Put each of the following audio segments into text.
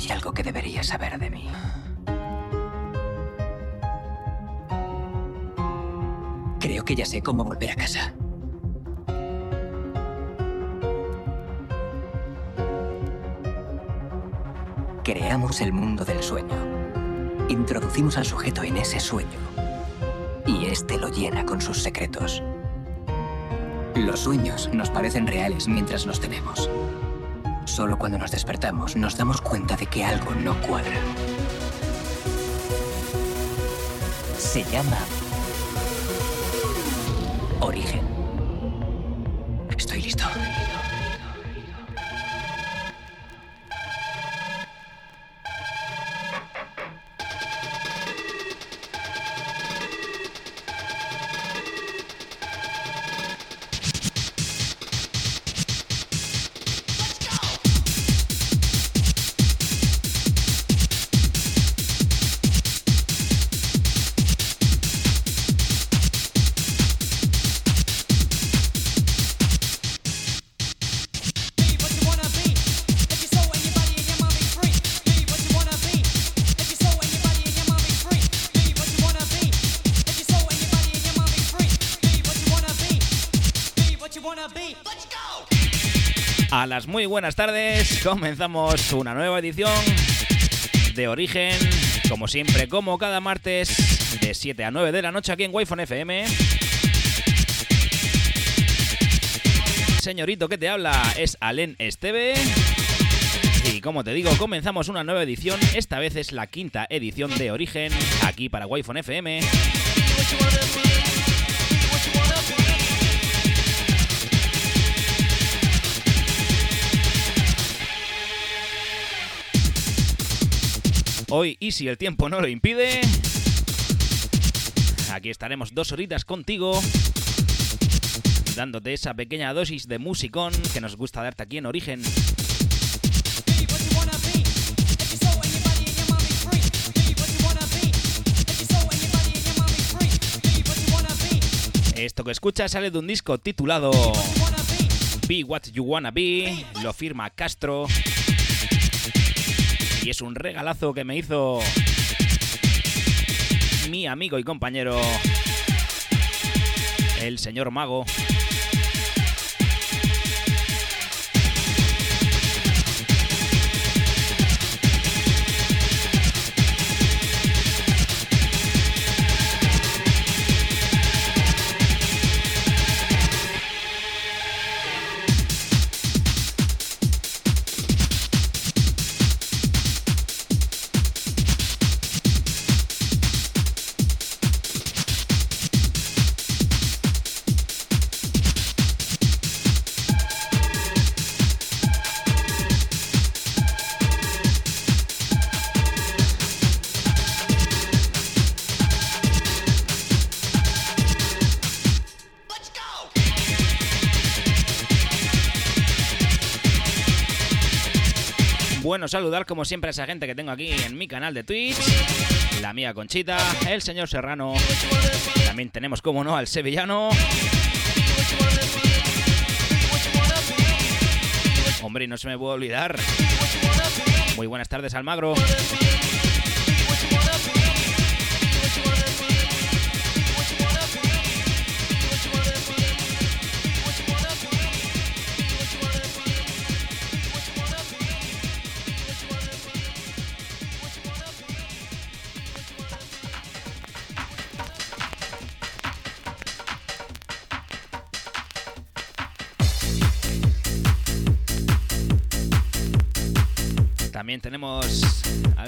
Hay algo que deberías saber de mí. Creo que ya sé cómo volver a casa. Creamos el mundo del sueño. Introducimos al sujeto en ese sueño. Y este lo llena con sus secretos. Los sueños nos parecen reales mientras los tenemos. Solo cuando nos despertamos nos damos cuenta de que algo no cuadra. Se llama origen. Muy buenas tardes, comenzamos una nueva edición de Origen, como siempre, como cada martes, de 7 a 9 de la noche aquí en Wi-Fi FM. Señorito que te habla es Alen Esteve. Y como te digo, comenzamos una nueva edición. Esta vez es la quinta edición de Origen, aquí para Wi-Fi FM. Hoy, y si el tiempo no lo impide, aquí estaremos dos horitas contigo, dándote esa pequeña dosis de musicón que nos gusta darte aquí en Origen. Esto que escuchas sale de un disco titulado Be What You Wanna Be, lo firma Castro y es un regalazo que me hizo mi amigo y compañero, el señor Mago. Bueno saludar como siempre a esa gente que tengo aquí en mi canal de Twitch. La mía Conchita, el señor Serrano. También tenemos, como no, al sevillano. Hombre, no se me puede olvidar. Muy buenas tardes, Almagro.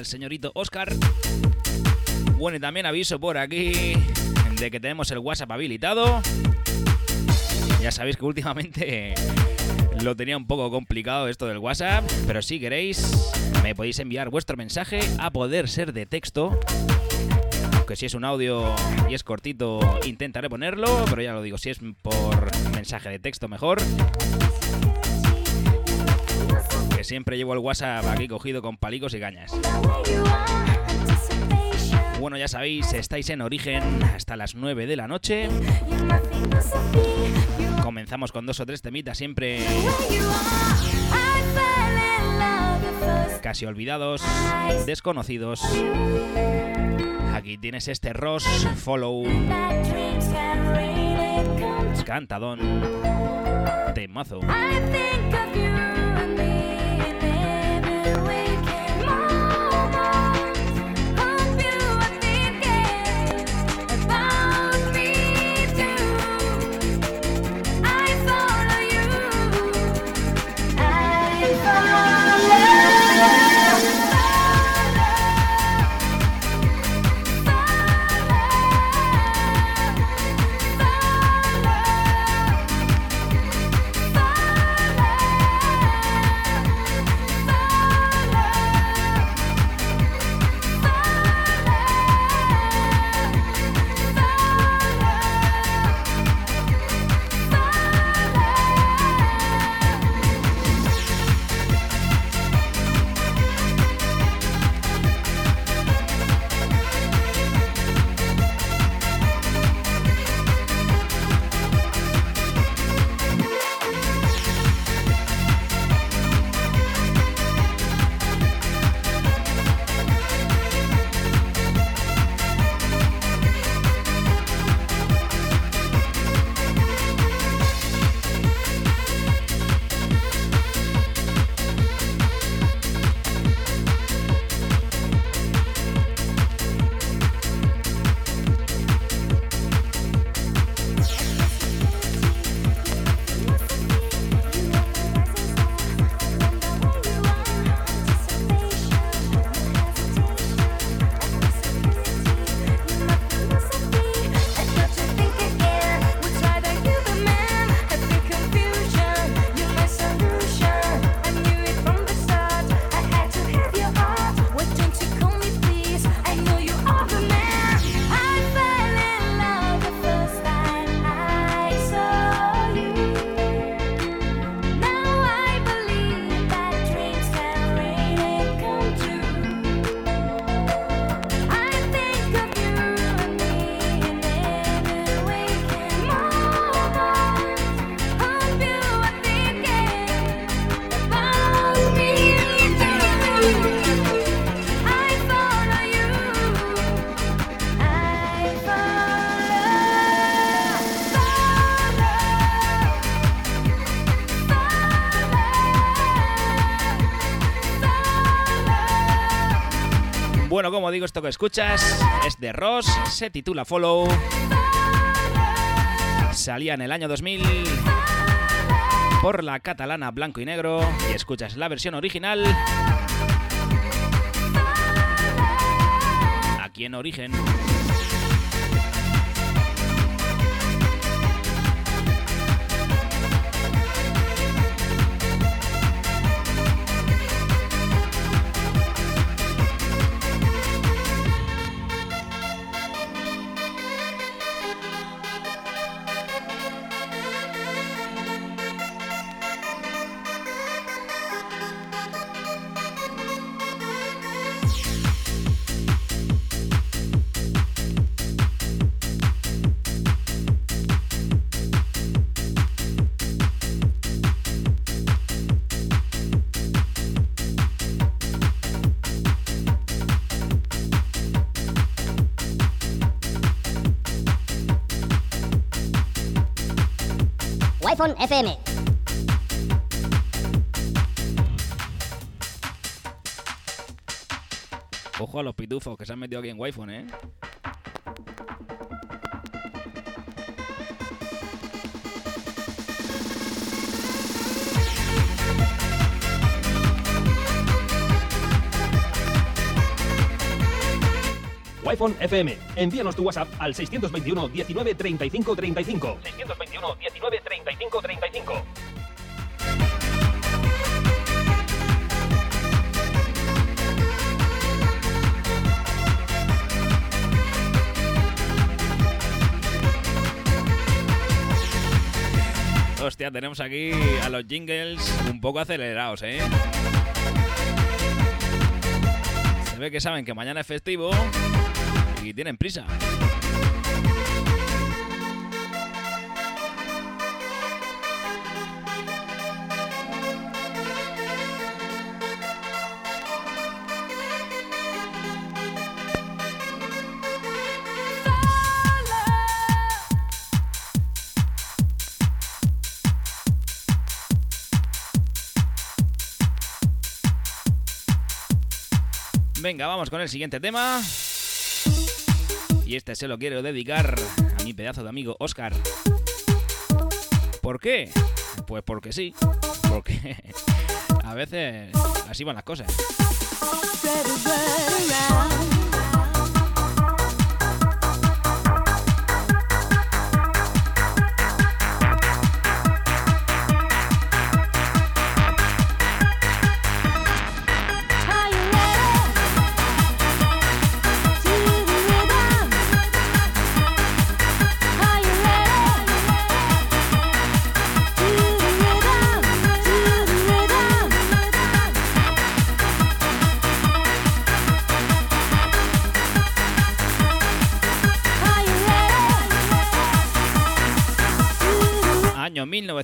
Señorito Oscar. Bueno, y también aviso por aquí de que tenemos el WhatsApp habilitado. Ya sabéis que últimamente lo tenía un poco complicado esto del WhatsApp, pero si queréis me podéis enviar vuestro mensaje a poder ser de texto. Aunque si es un audio y es cortito intentaré ponerlo, pero ya lo digo, si es por mensaje de texto mejor siempre llevo el WhatsApp aquí cogido con palicos y cañas. Bueno, ya sabéis, estáis en origen hasta las 9 de la noche. Comenzamos con dos o tres temitas siempre casi olvidados, desconocidos. Aquí tienes este Ross Follow. Cantadón. Temazo. Como digo, esto que escuchas es de Ross, se titula Follow. Salía en el año 2000 por la catalana Blanco y Negro y escuchas la versión original aquí en Origen. Pitufos que se han metido aquí en wi ¿eh? iPhone FM. Envíanos tu WhatsApp al 621 19 35 35. 621 19 Tenemos aquí a los jingles un poco acelerados, ¿eh? Se ve que saben que mañana es festivo y tienen prisa. Venga, vamos con el siguiente tema. Y este se lo quiero dedicar a mi pedazo de amigo Oscar. ¿Por qué? Pues porque sí. Porque a veces así van las cosas.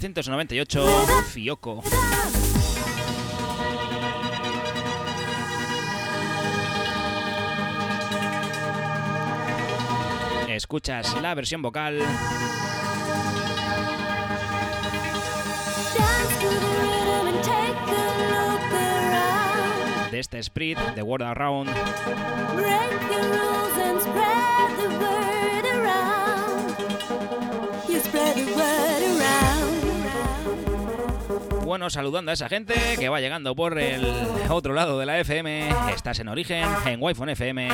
1998, Fioco. Escuchas la versión vocal de este Sprit, The World Around. Spread the word around. Bueno, saludando a esa gente que va llegando por el otro lado de la FM. Estás en Origen, en Wi-Fi FM,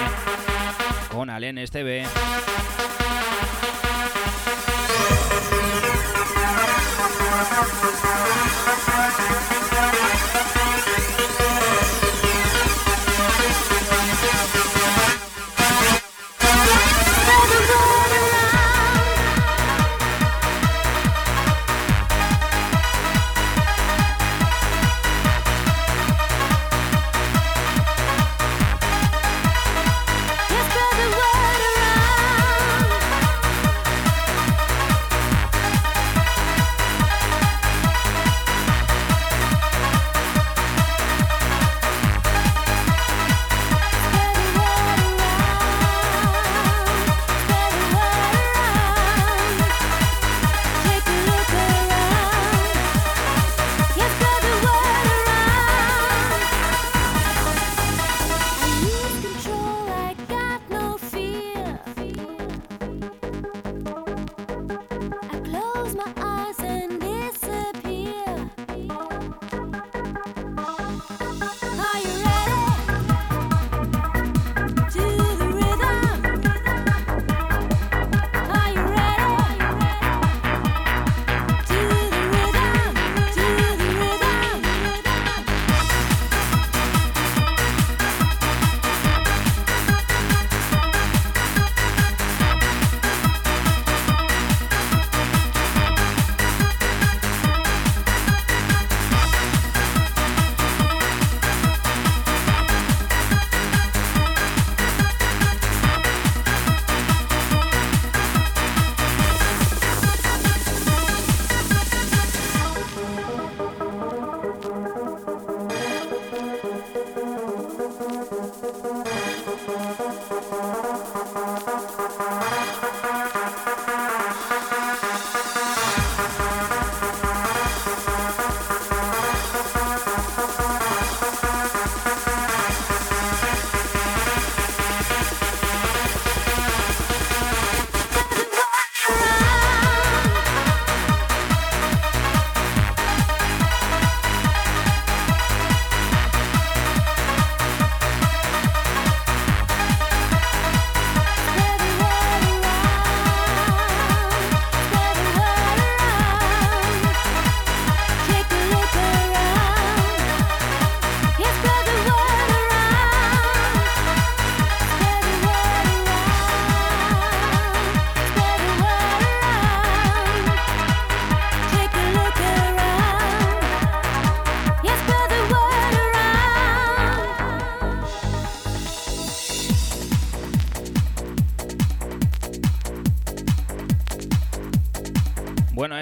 con Alen TV.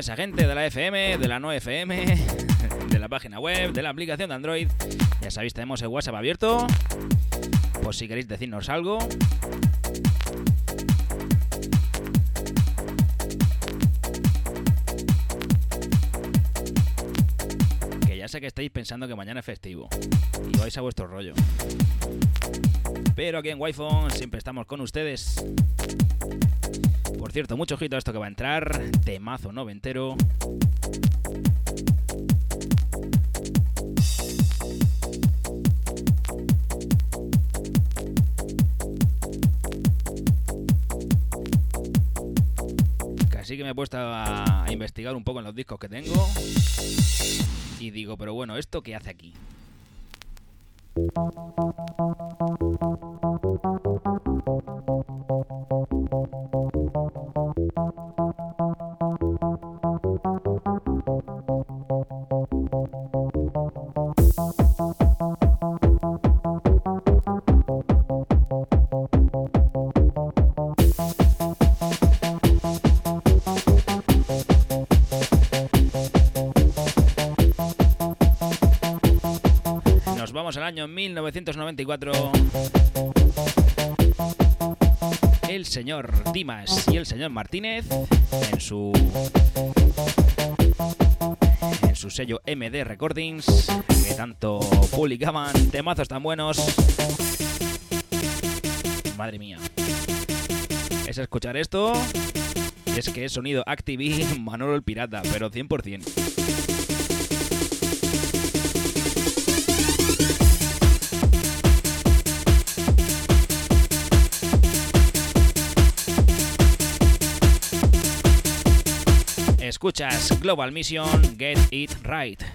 esa gente de la FM, de la no FM, de la página web, de la aplicación de Android. Ya sabéis, tenemos el WhatsApp abierto. Por si queréis decirnos algo. Que ya sé que estáis pensando que mañana es festivo. Y vais a vuestro rollo. Pero aquí en Wi-Fi siempre estamos con ustedes. Por cierto, mucho ojito a esto que va a entrar. Temazo noventero. Así que me he puesto a, investigar un poco en los discos que tengo. Y digo, pero bueno, ¿esto qué hace aquí? El señor Dimas y el señor Martínez en su en su sello MD Recordings que tanto publicaban temazos tan buenos. Madre mía. Es escuchar esto es que es sonido Activi Manolo el Pirata, pero 100%. Escuchas Global Mission Get It Right.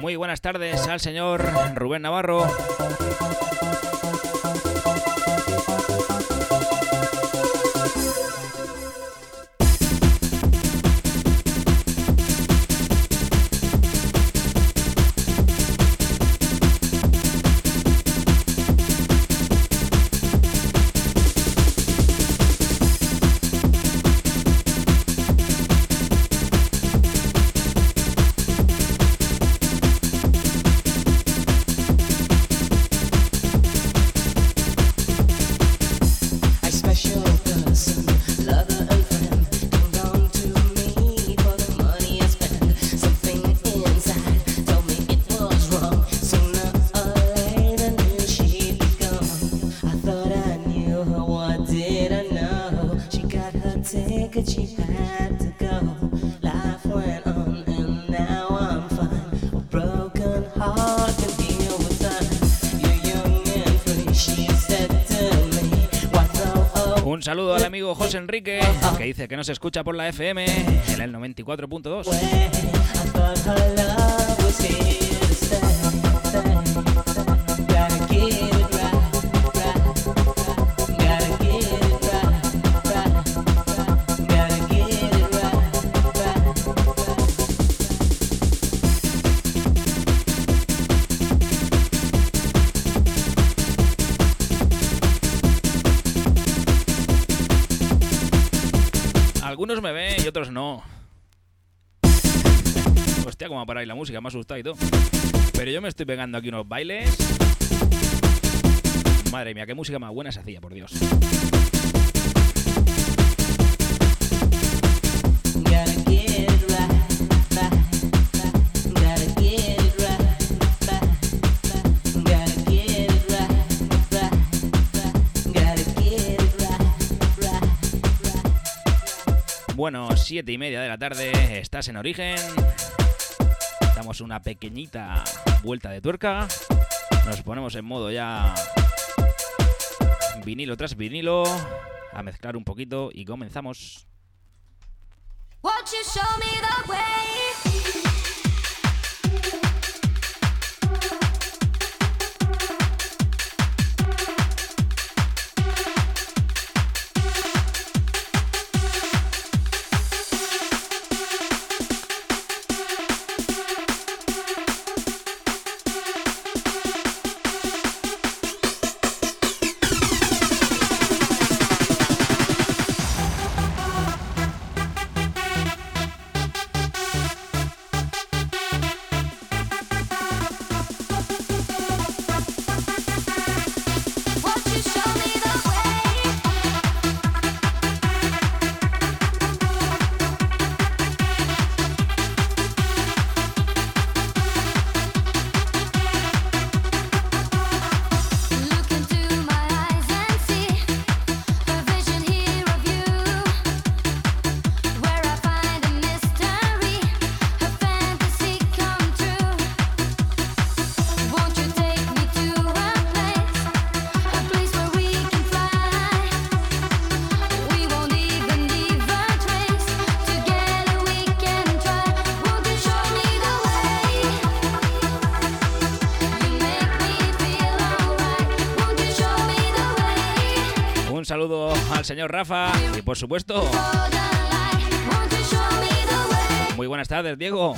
Muy buenas tardes al señor Rubén Navarro. saludo al amigo José Enrique, que dice que nos escucha por la FM en el 94.2. no. Hostia, cómo paráis la música, me ha asustado y todo. Pero yo me estoy pegando aquí unos bailes. Madre mía, qué música más buena se hacía, por Dios. buenos 7 y media de la tarde. Estás en Origen. Damos una pequeñita vuelta de tuerca. Nos ponemos en modo ya vinilo tras vinilo. A mezclar un poquito y comenzamos. señor Rafa y por supuesto... Muy buenas tardes, Diego.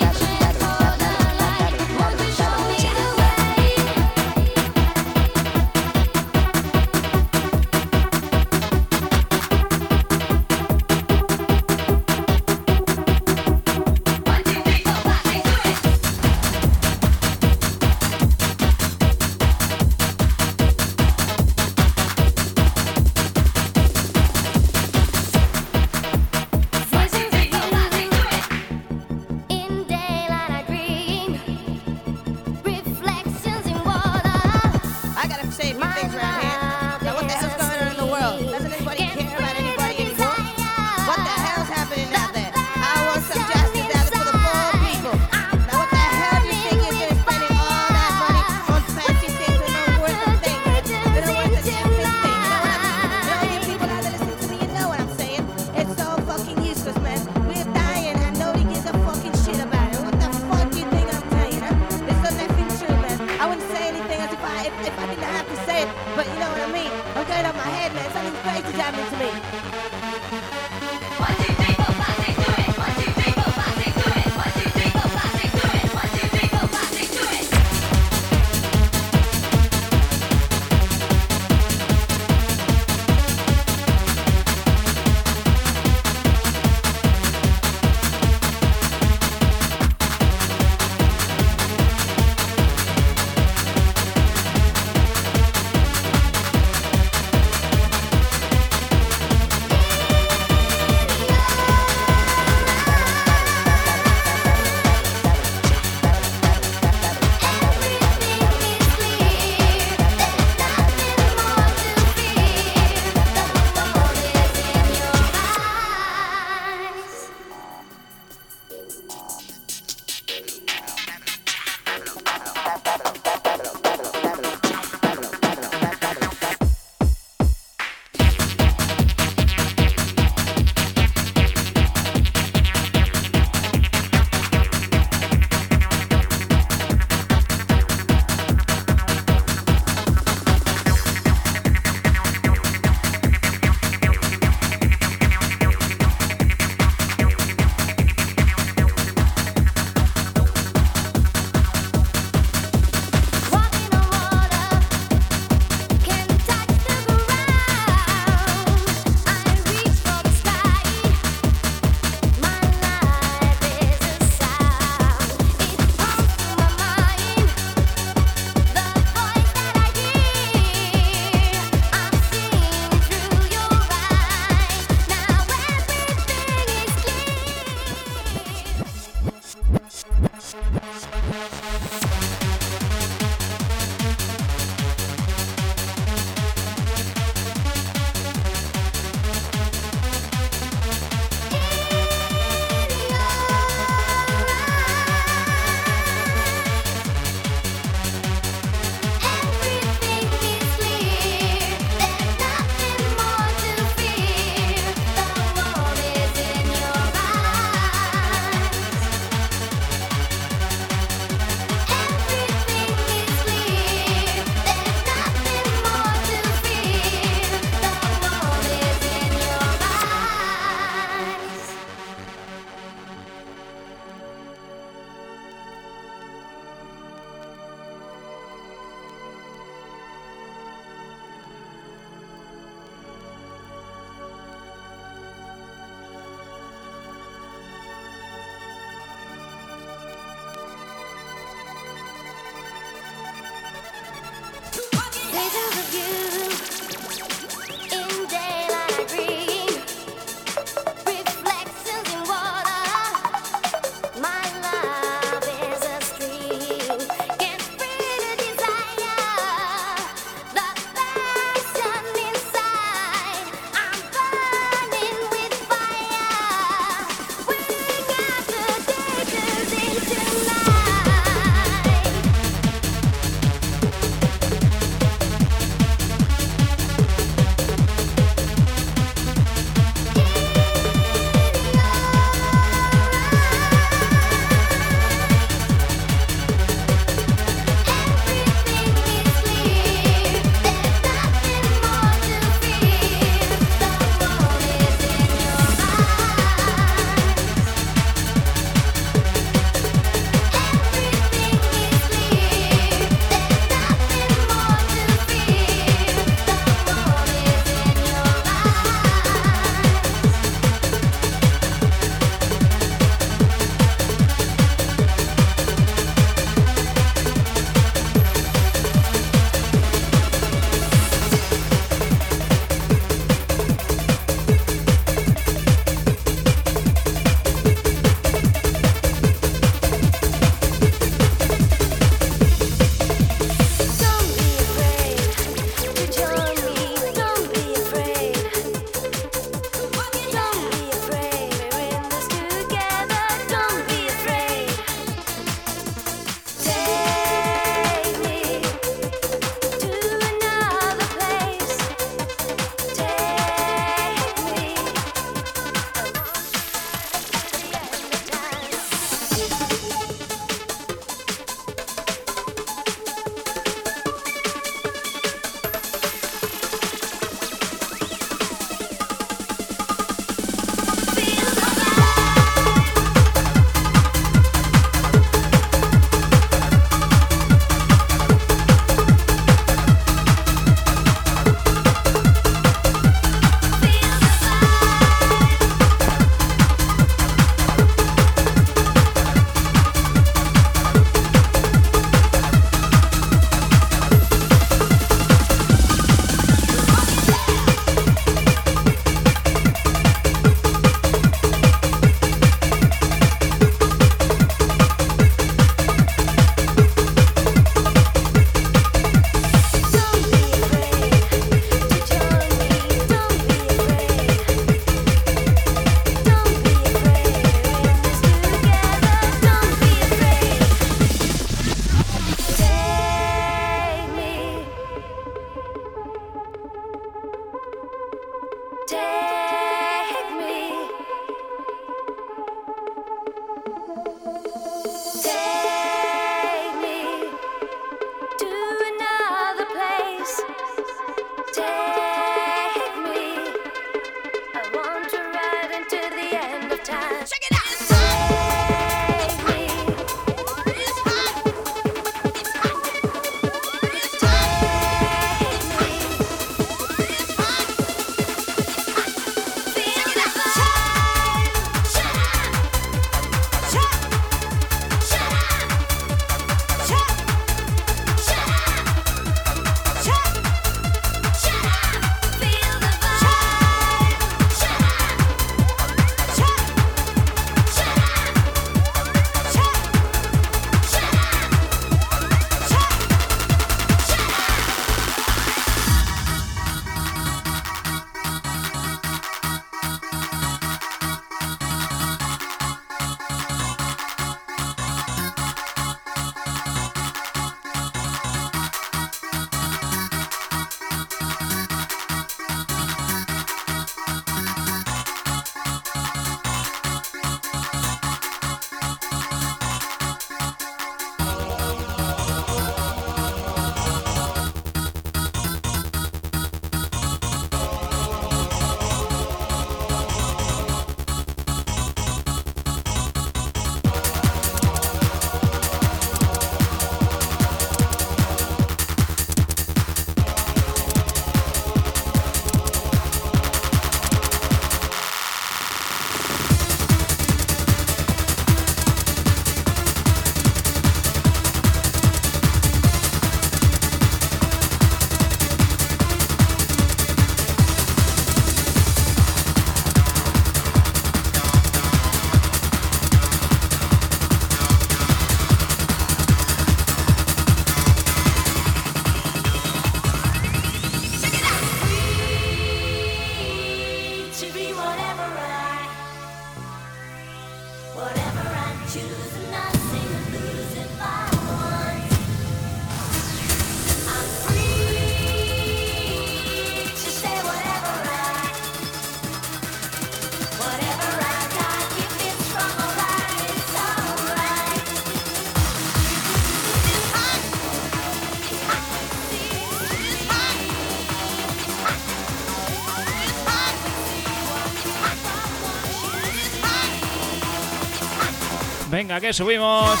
Venga, que subimos.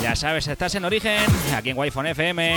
Ya sabes, estás en origen, aquí en Wi-Fi FM.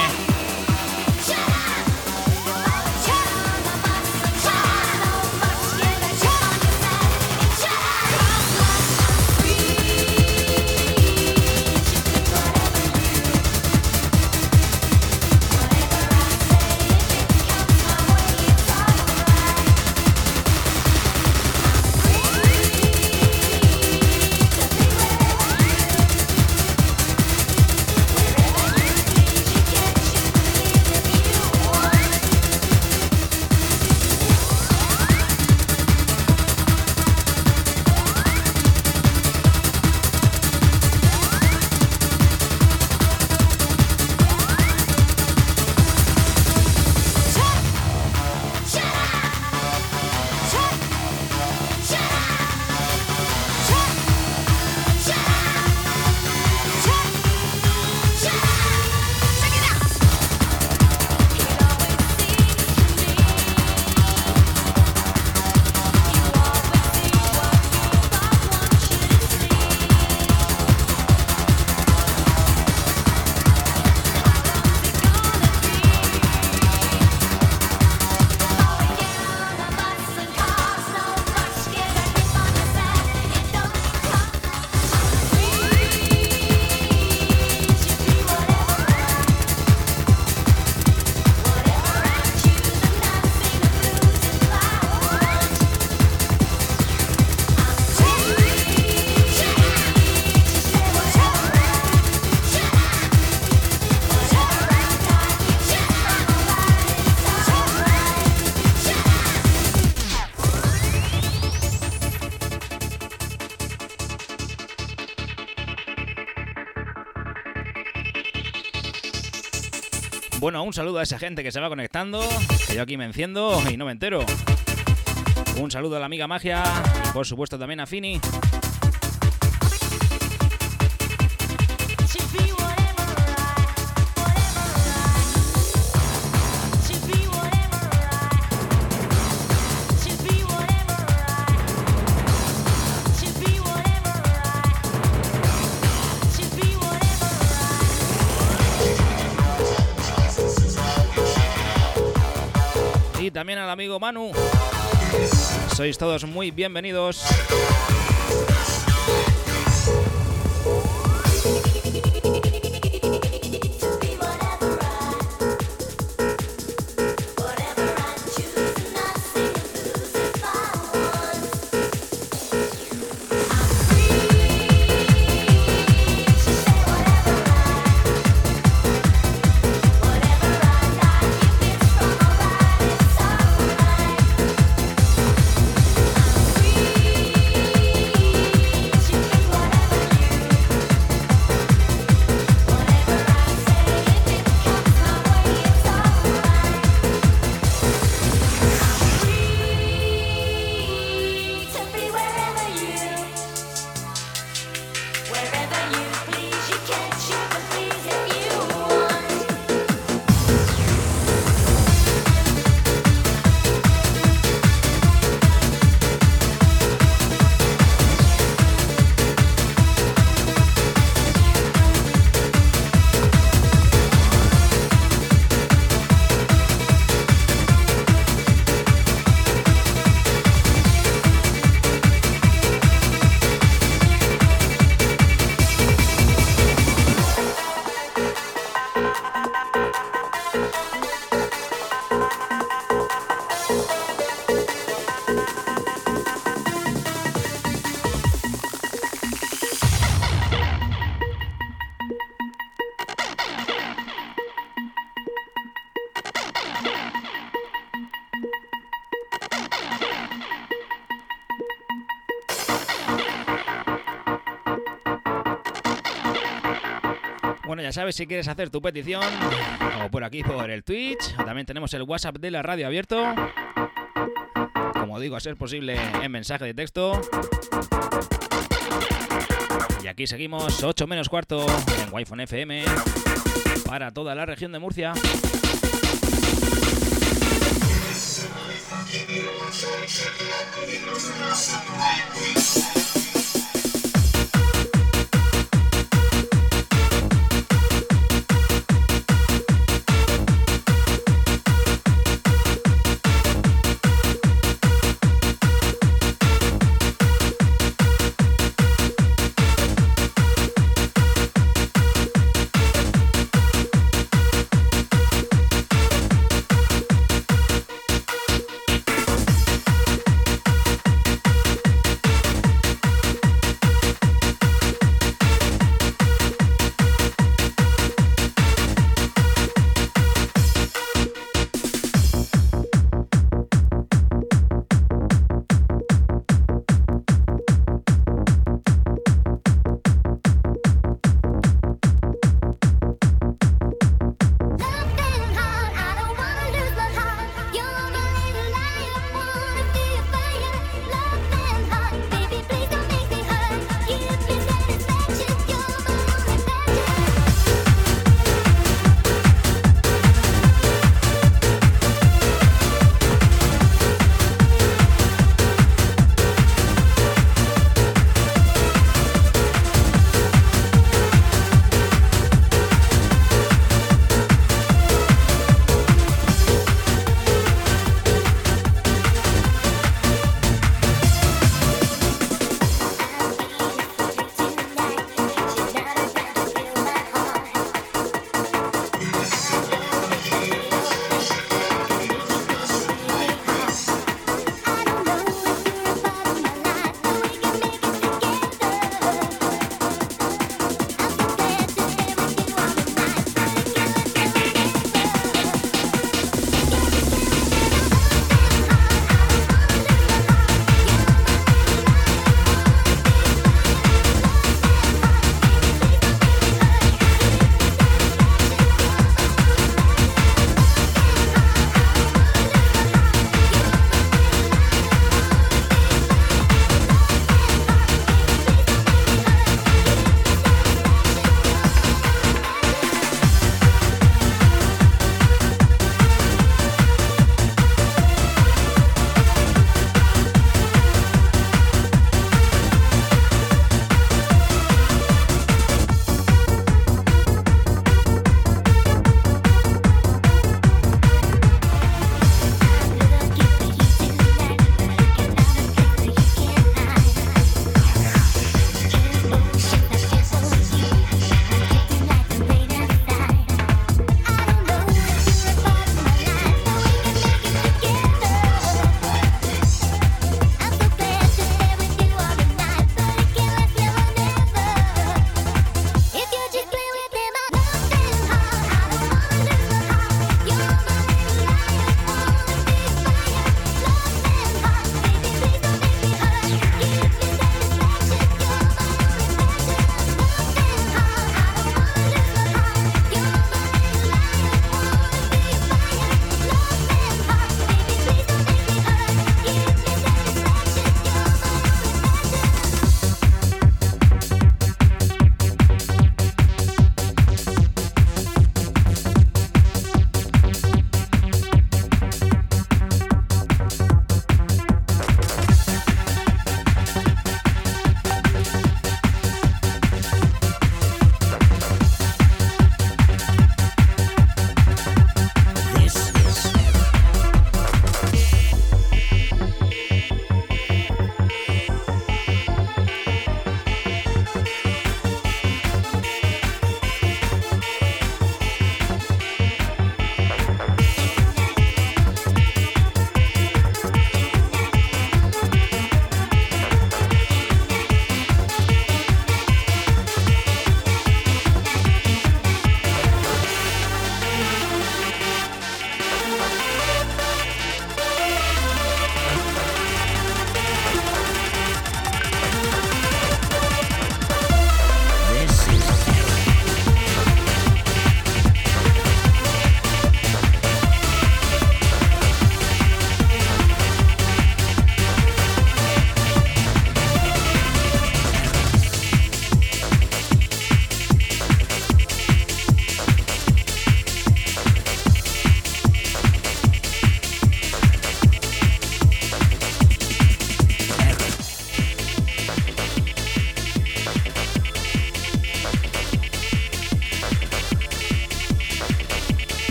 Un saludo a esa gente que se va conectando, que yo aquí me enciendo y no me entero. Un saludo a la amiga Magia por supuesto también a Fini. También al amigo Manu. Sois todos muy bienvenidos. ya sabes, si quieres hacer tu petición, o por aquí por el Twitch, también tenemos el WhatsApp de la radio abierto. Como digo, a ser posible en mensaje de texto. Y aquí seguimos, 8 menos cuarto, en Wi-Fi FM, para toda la región de Murcia.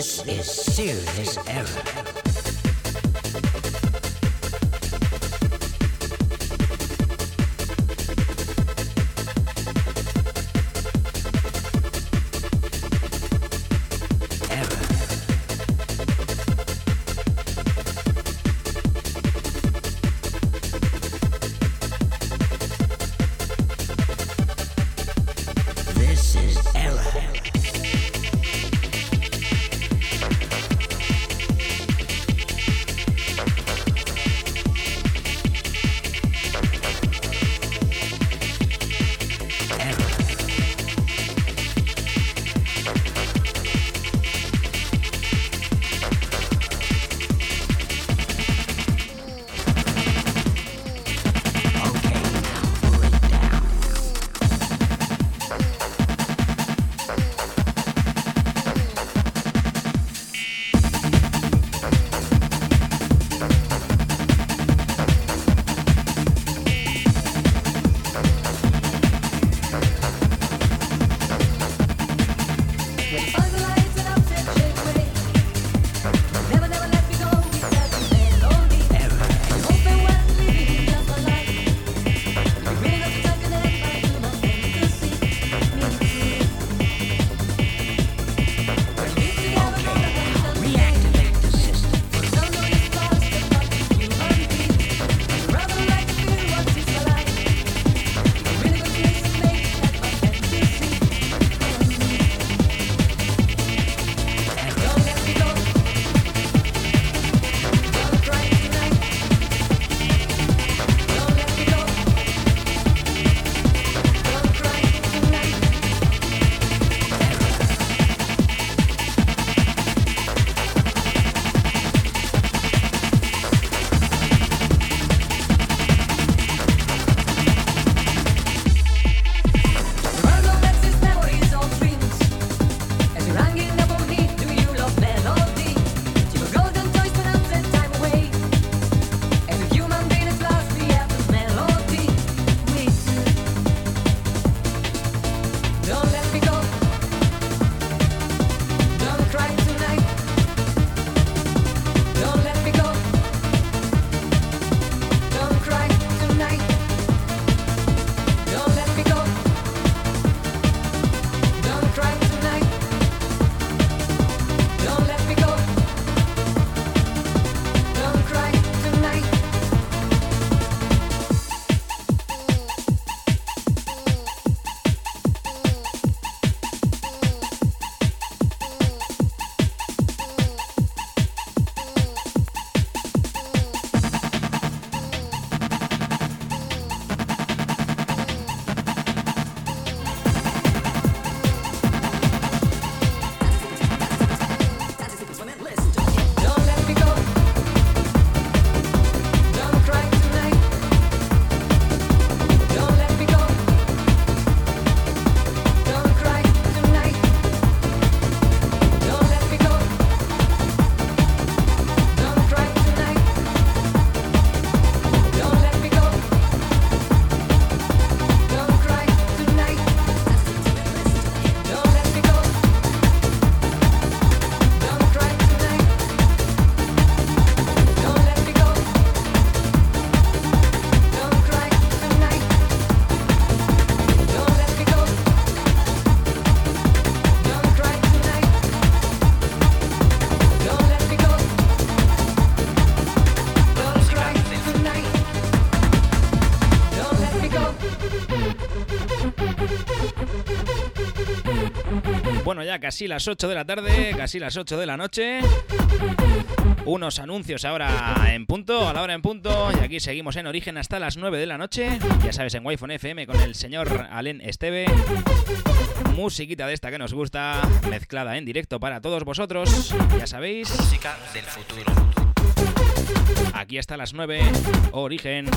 This is serious error. ya casi las 8 de la tarde, casi las 8 de la noche. Unos anuncios ahora en punto, a la hora en punto. Y aquí seguimos en origen hasta las 9 de la noche. Ya sabes, en Wi-Fi FM con el señor Alen Esteve. Musiquita de esta que nos gusta, mezclada en directo para todos vosotros. Ya sabéis. Música del futuro. Aquí hasta las 9, origen.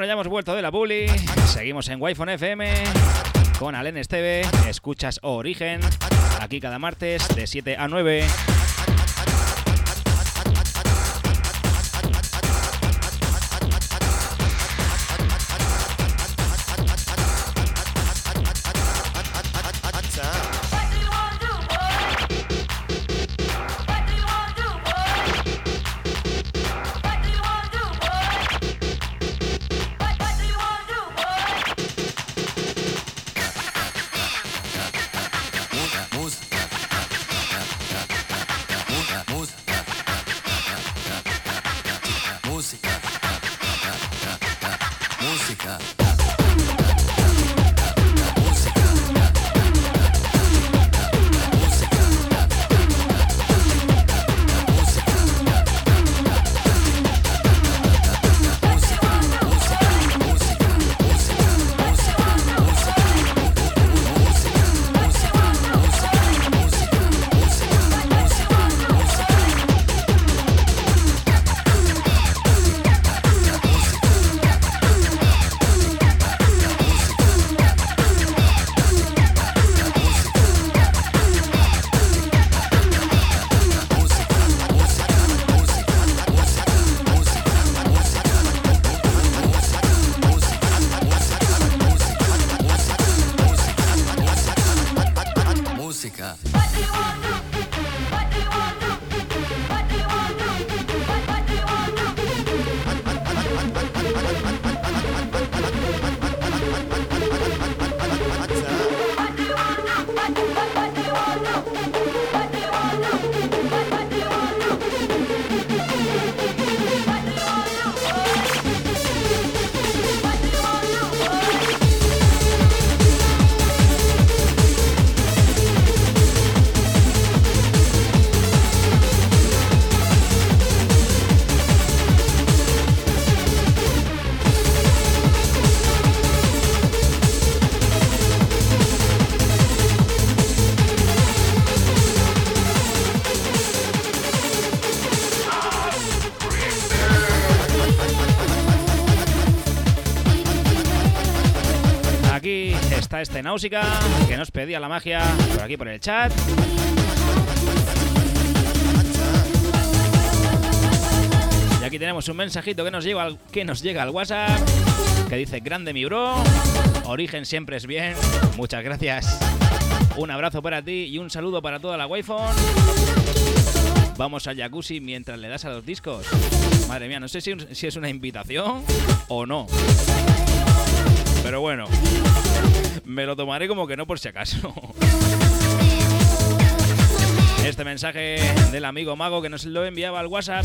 Bueno, ya hemos vuelto de la bully. Seguimos en Wi-Fi FM con Alen Esteve. Escuchas Origen. Aquí cada martes de 7 a 9. Este Náusica que nos pedía la magia por aquí por el chat. Y aquí tenemos un mensajito que nos llega al, que nos llega al WhatsApp que dice grande mi bro, origen siempre es bien, muchas gracias. Un abrazo para ti y un saludo para toda la Wi-Fi. Vamos al jacuzzi mientras le das a los discos. Madre mía, no sé si, si es una invitación o no. Pero bueno, me lo tomaré como que no por si acaso. Este mensaje del amigo Mago que nos lo enviaba al WhatsApp.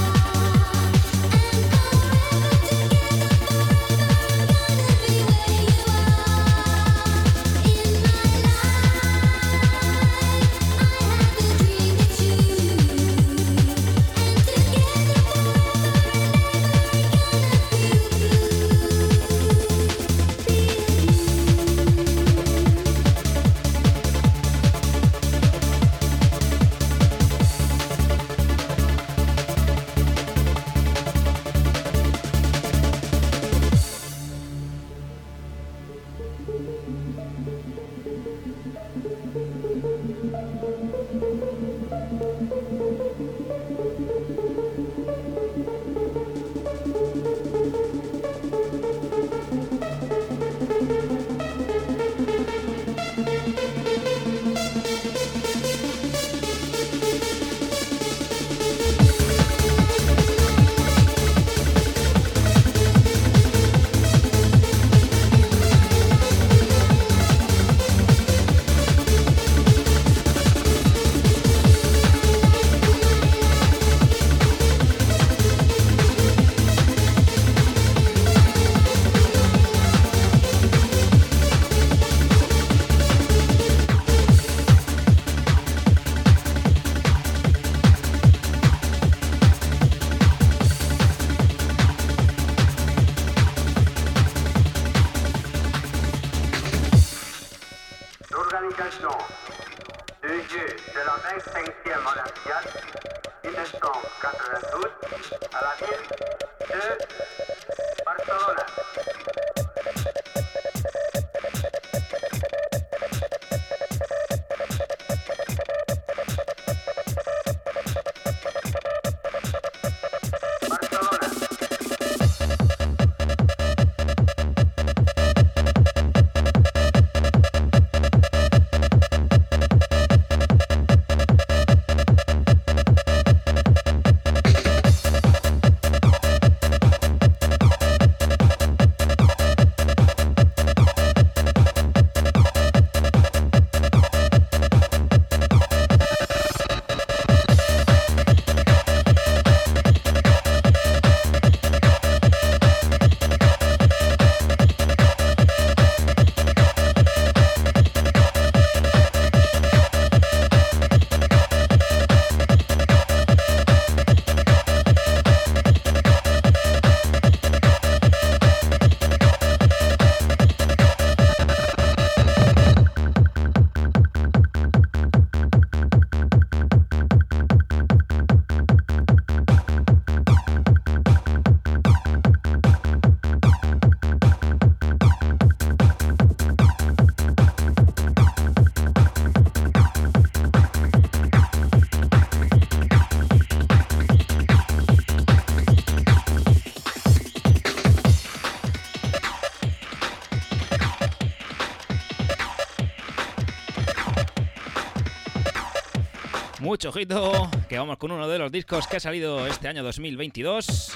Mucho ojito, que vamos con uno de los discos que ha salido este año 2022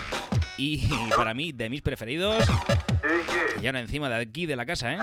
y para mí de mis preferidos. Y ahora encima de aquí de la casa, ¿eh?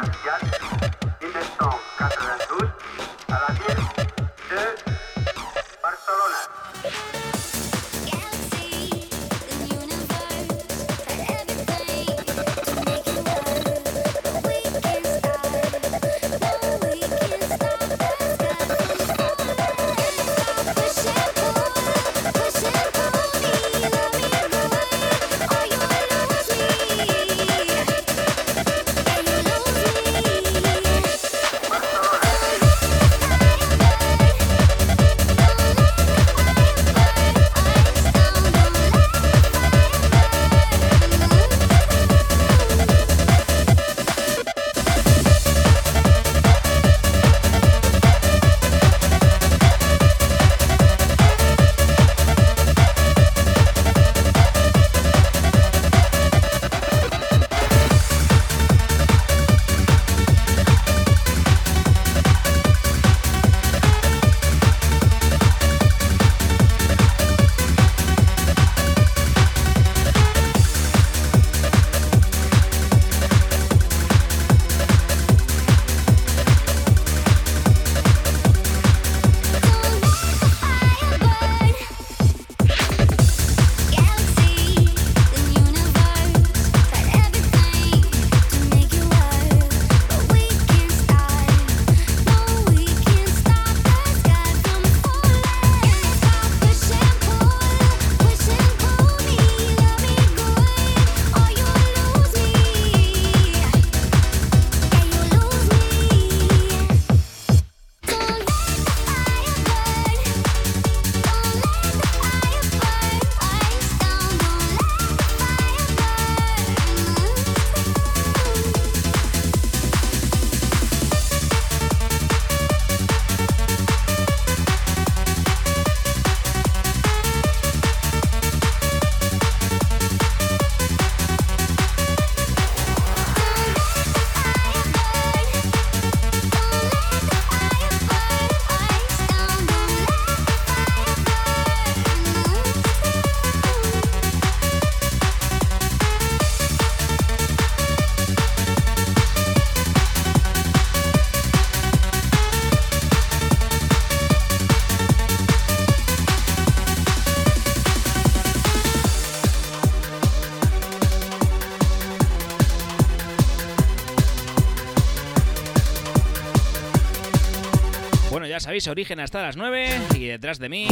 sabéis, origen hasta las 9 y detrás de mí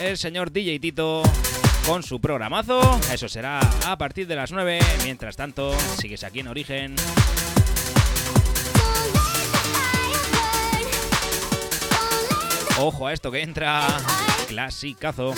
el señor DJ Tito con su programazo. Eso será a partir de las 9. Mientras tanto, sigues aquí en origen. Ojo a esto que entra. Clasicazo.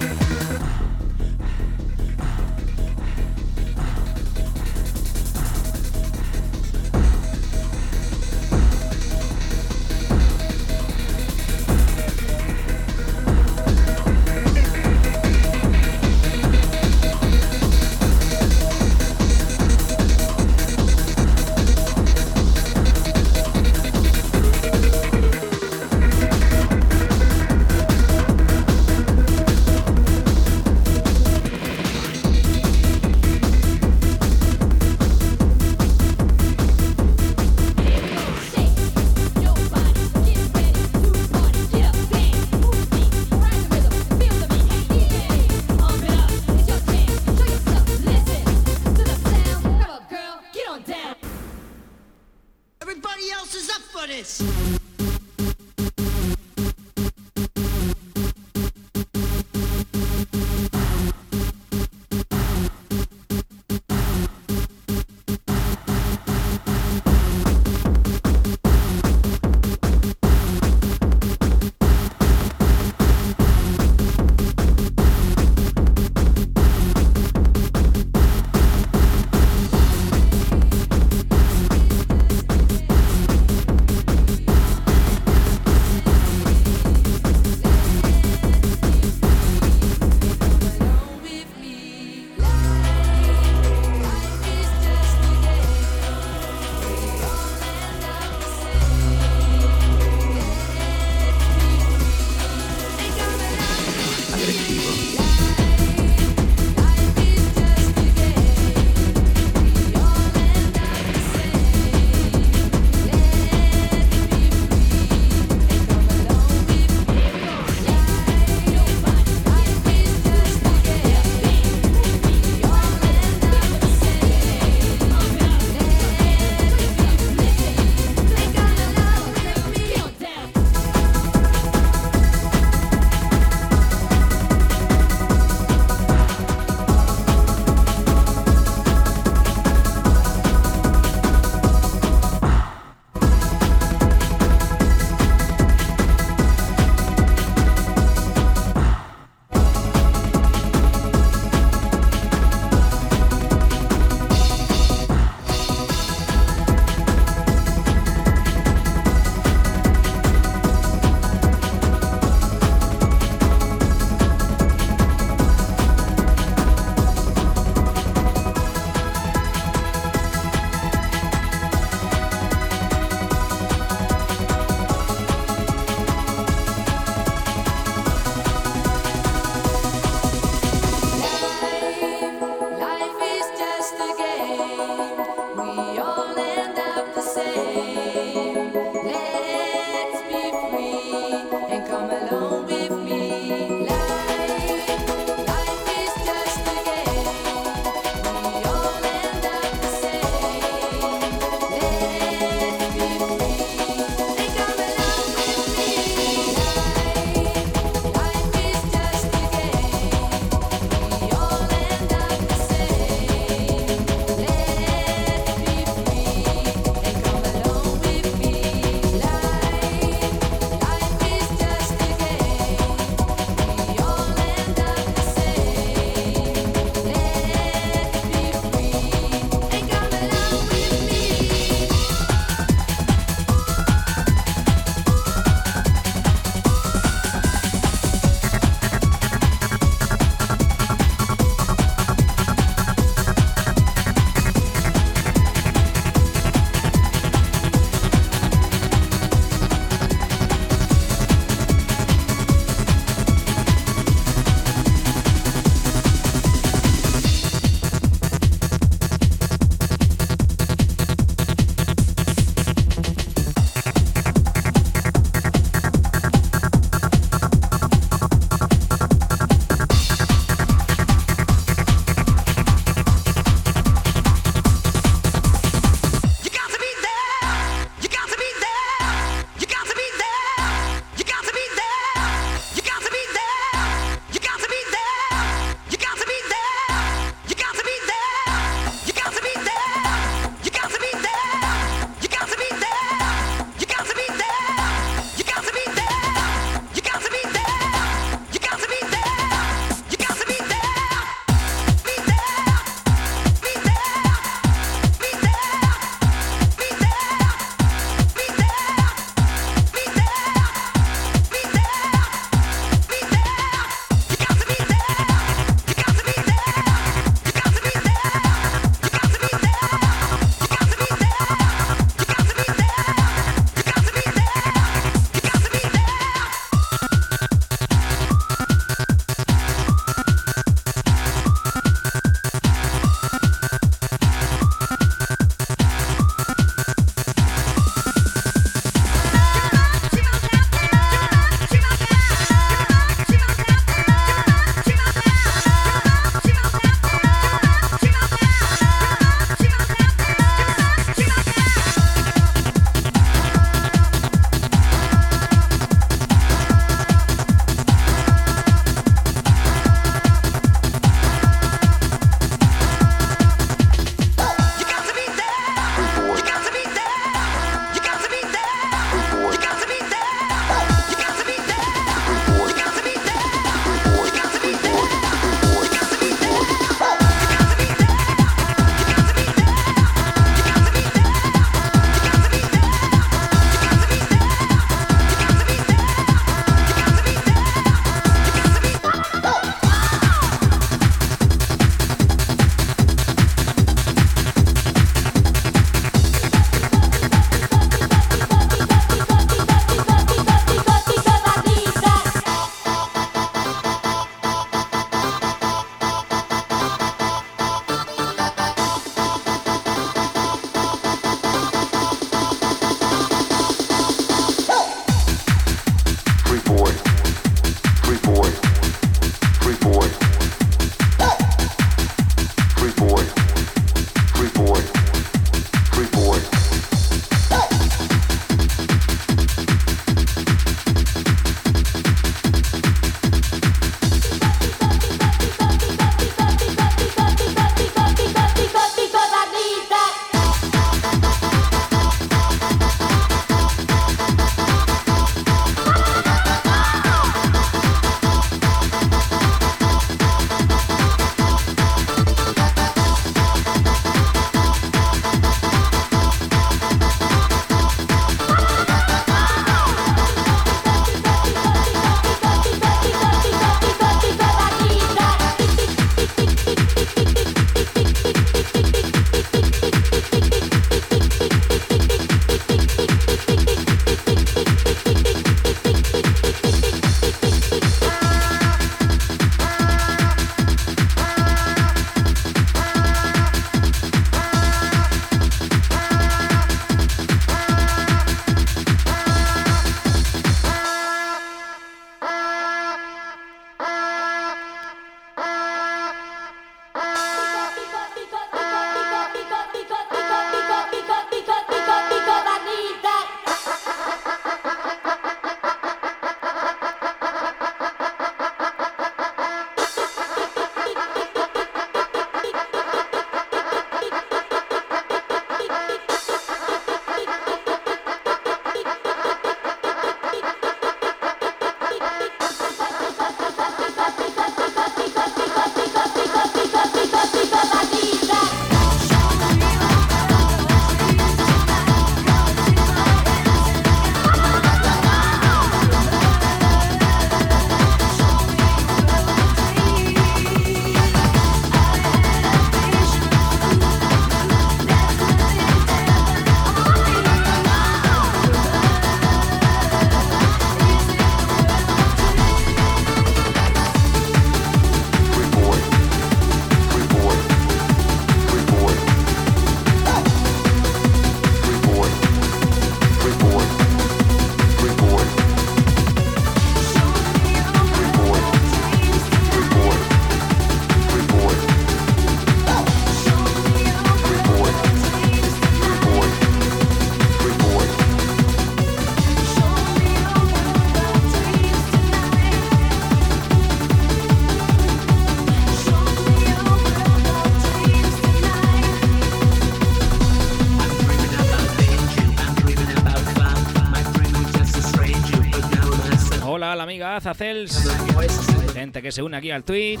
Hola Azacels, gente que se une aquí al Twitch.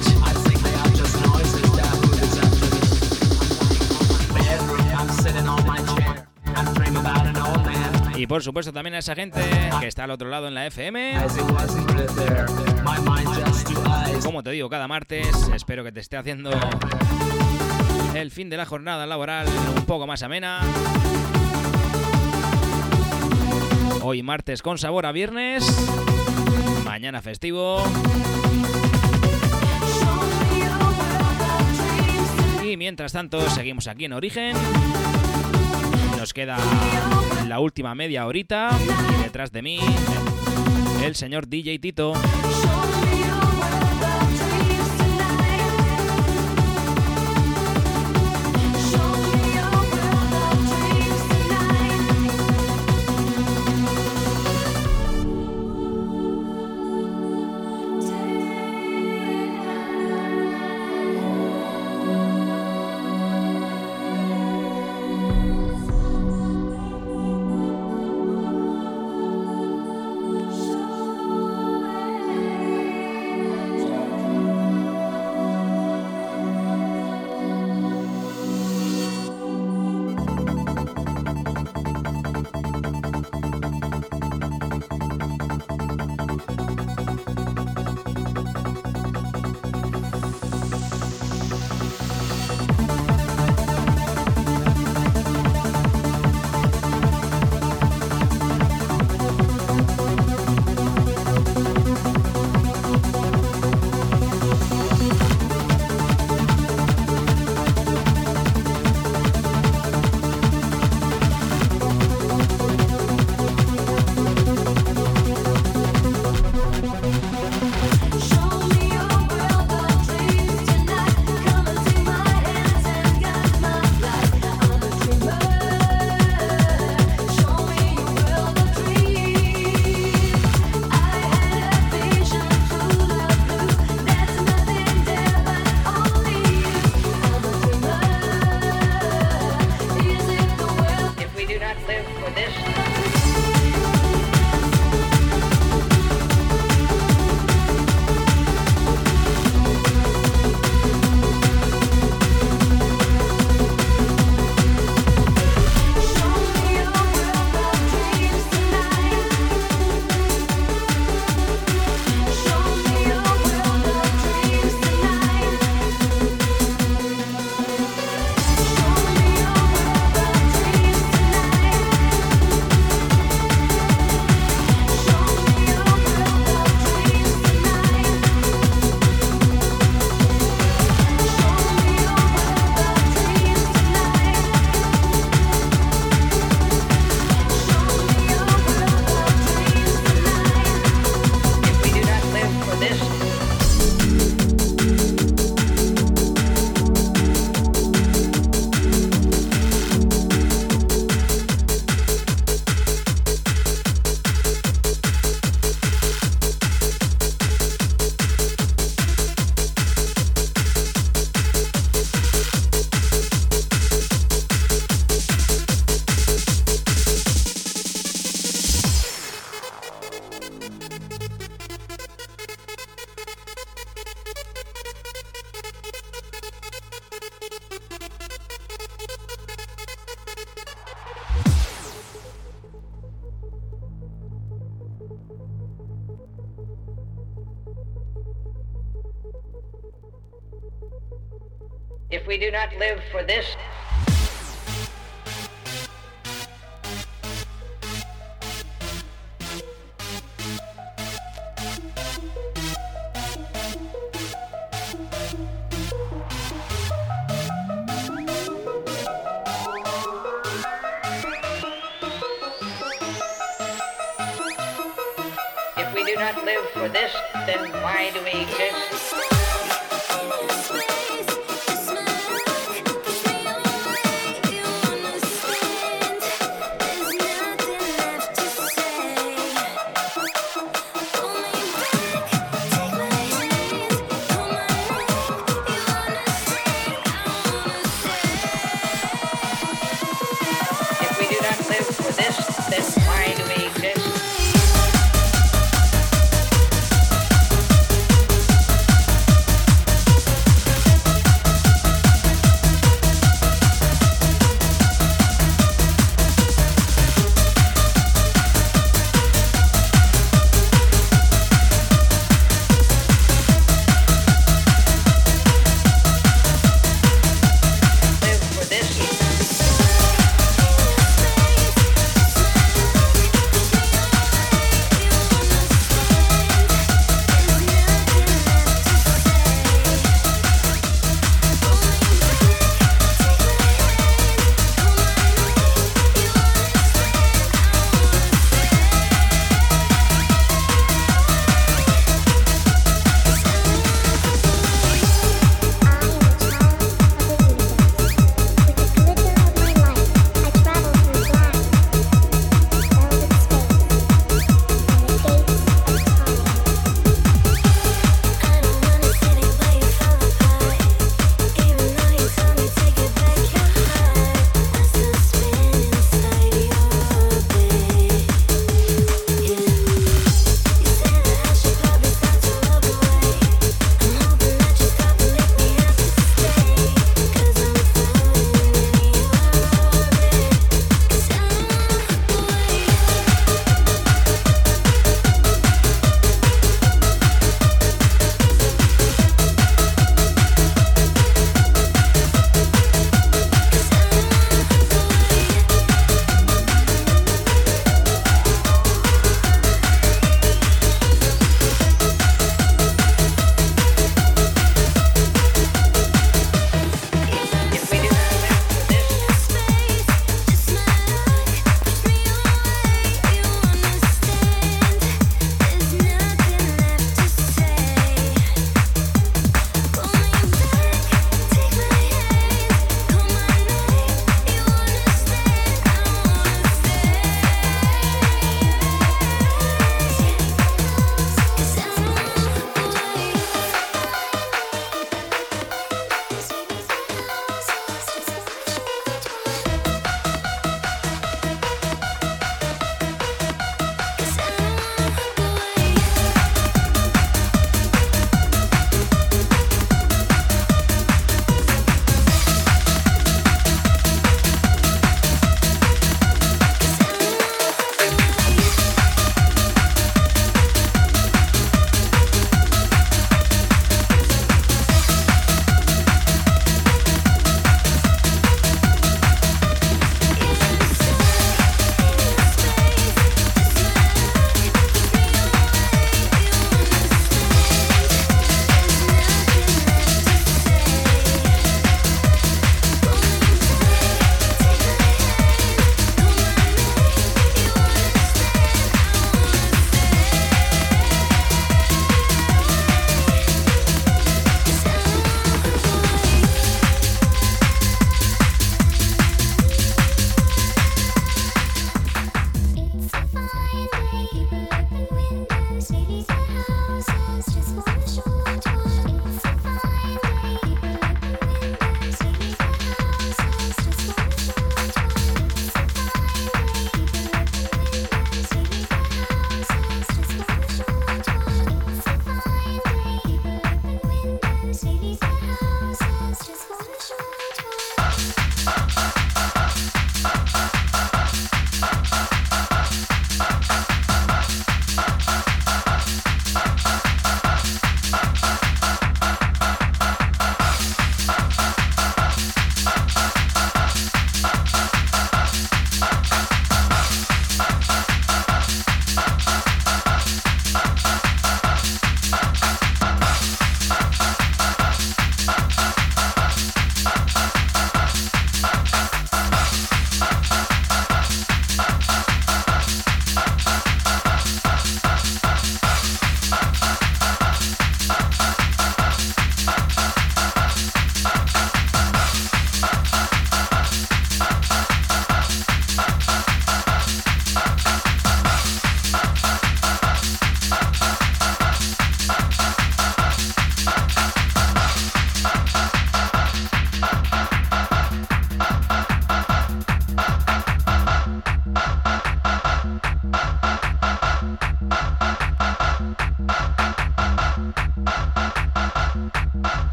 Y por supuesto también a esa gente que está al otro lado en la FM. Como te digo, cada martes espero que te esté haciendo el fin de la jornada laboral un poco más amena. Hoy martes con sabor a viernes. Festivo. Y mientras tanto, seguimos aquí en Origen. Nos queda la última media horita. Y detrás de mí, el señor DJ Tito. For this,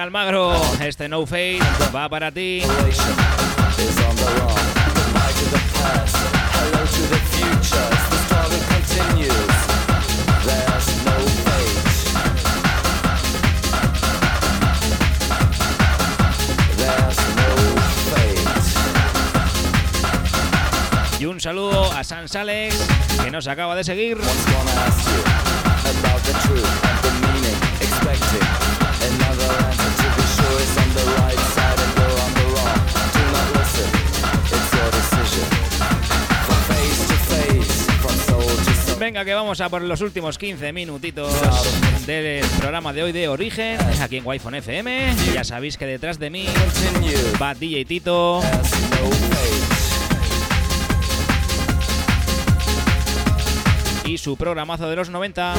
Almagro, este No Fade va para ti. Y un saludo a San Sales, que nos acaba de seguir. vamos a por los últimos 15 minutitos del programa de hoy de Origen, aquí en Wi-Fi FM. Ya sabéis que detrás de mí va DJ Tito. Y su programazo de los 90.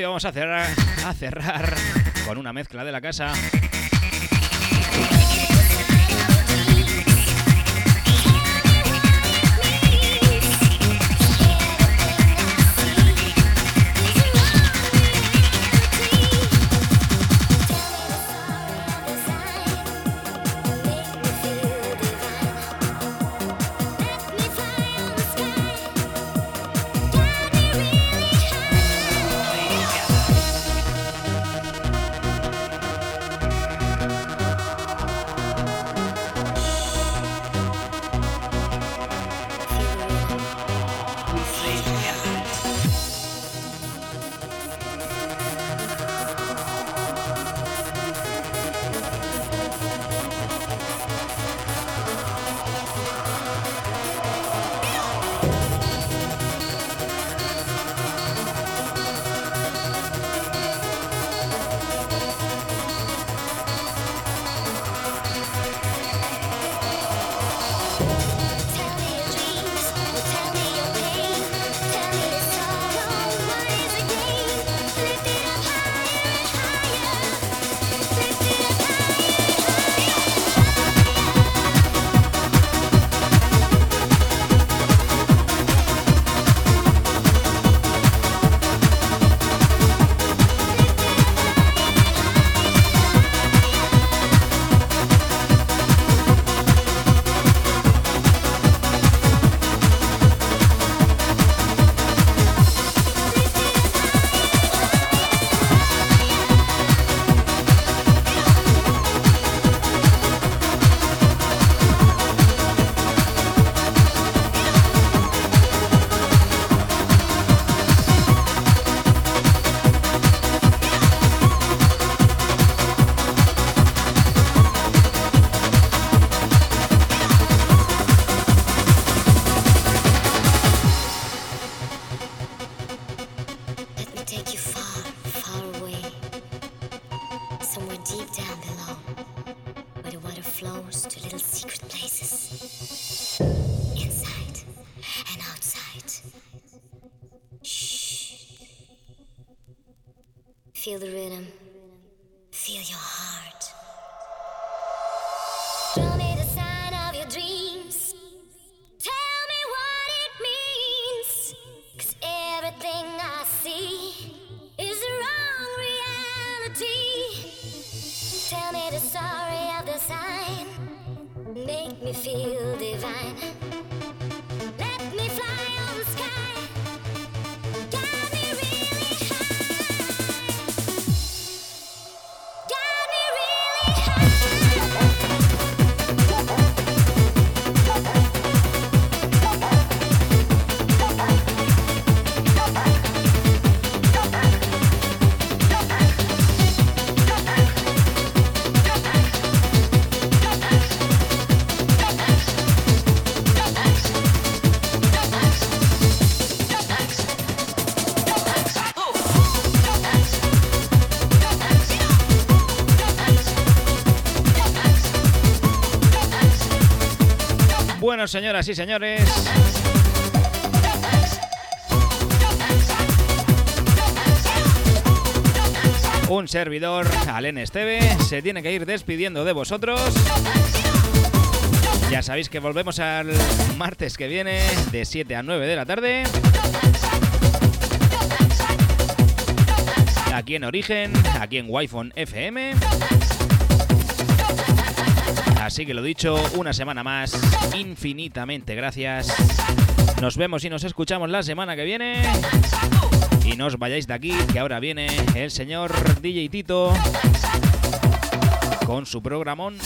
hoy vamos a cerrar, a cerrar con una mezcla de la casa. Feel the rhythm. Feel your heart. Bueno, señoras y señores. Un servidor, Alen Esteve, se tiene que ir despidiendo de vosotros. Ya sabéis que volvemos al martes que viene, de 7 a 9 de la tarde. Aquí en Origen, aquí en Wi-Fi FM. Así que lo dicho, una semana más, infinitamente gracias. Nos vemos y nos escuchamos la semana que viene. Y no os vayáis de aquí, que ahora viene el señor DJ Tito con su programón.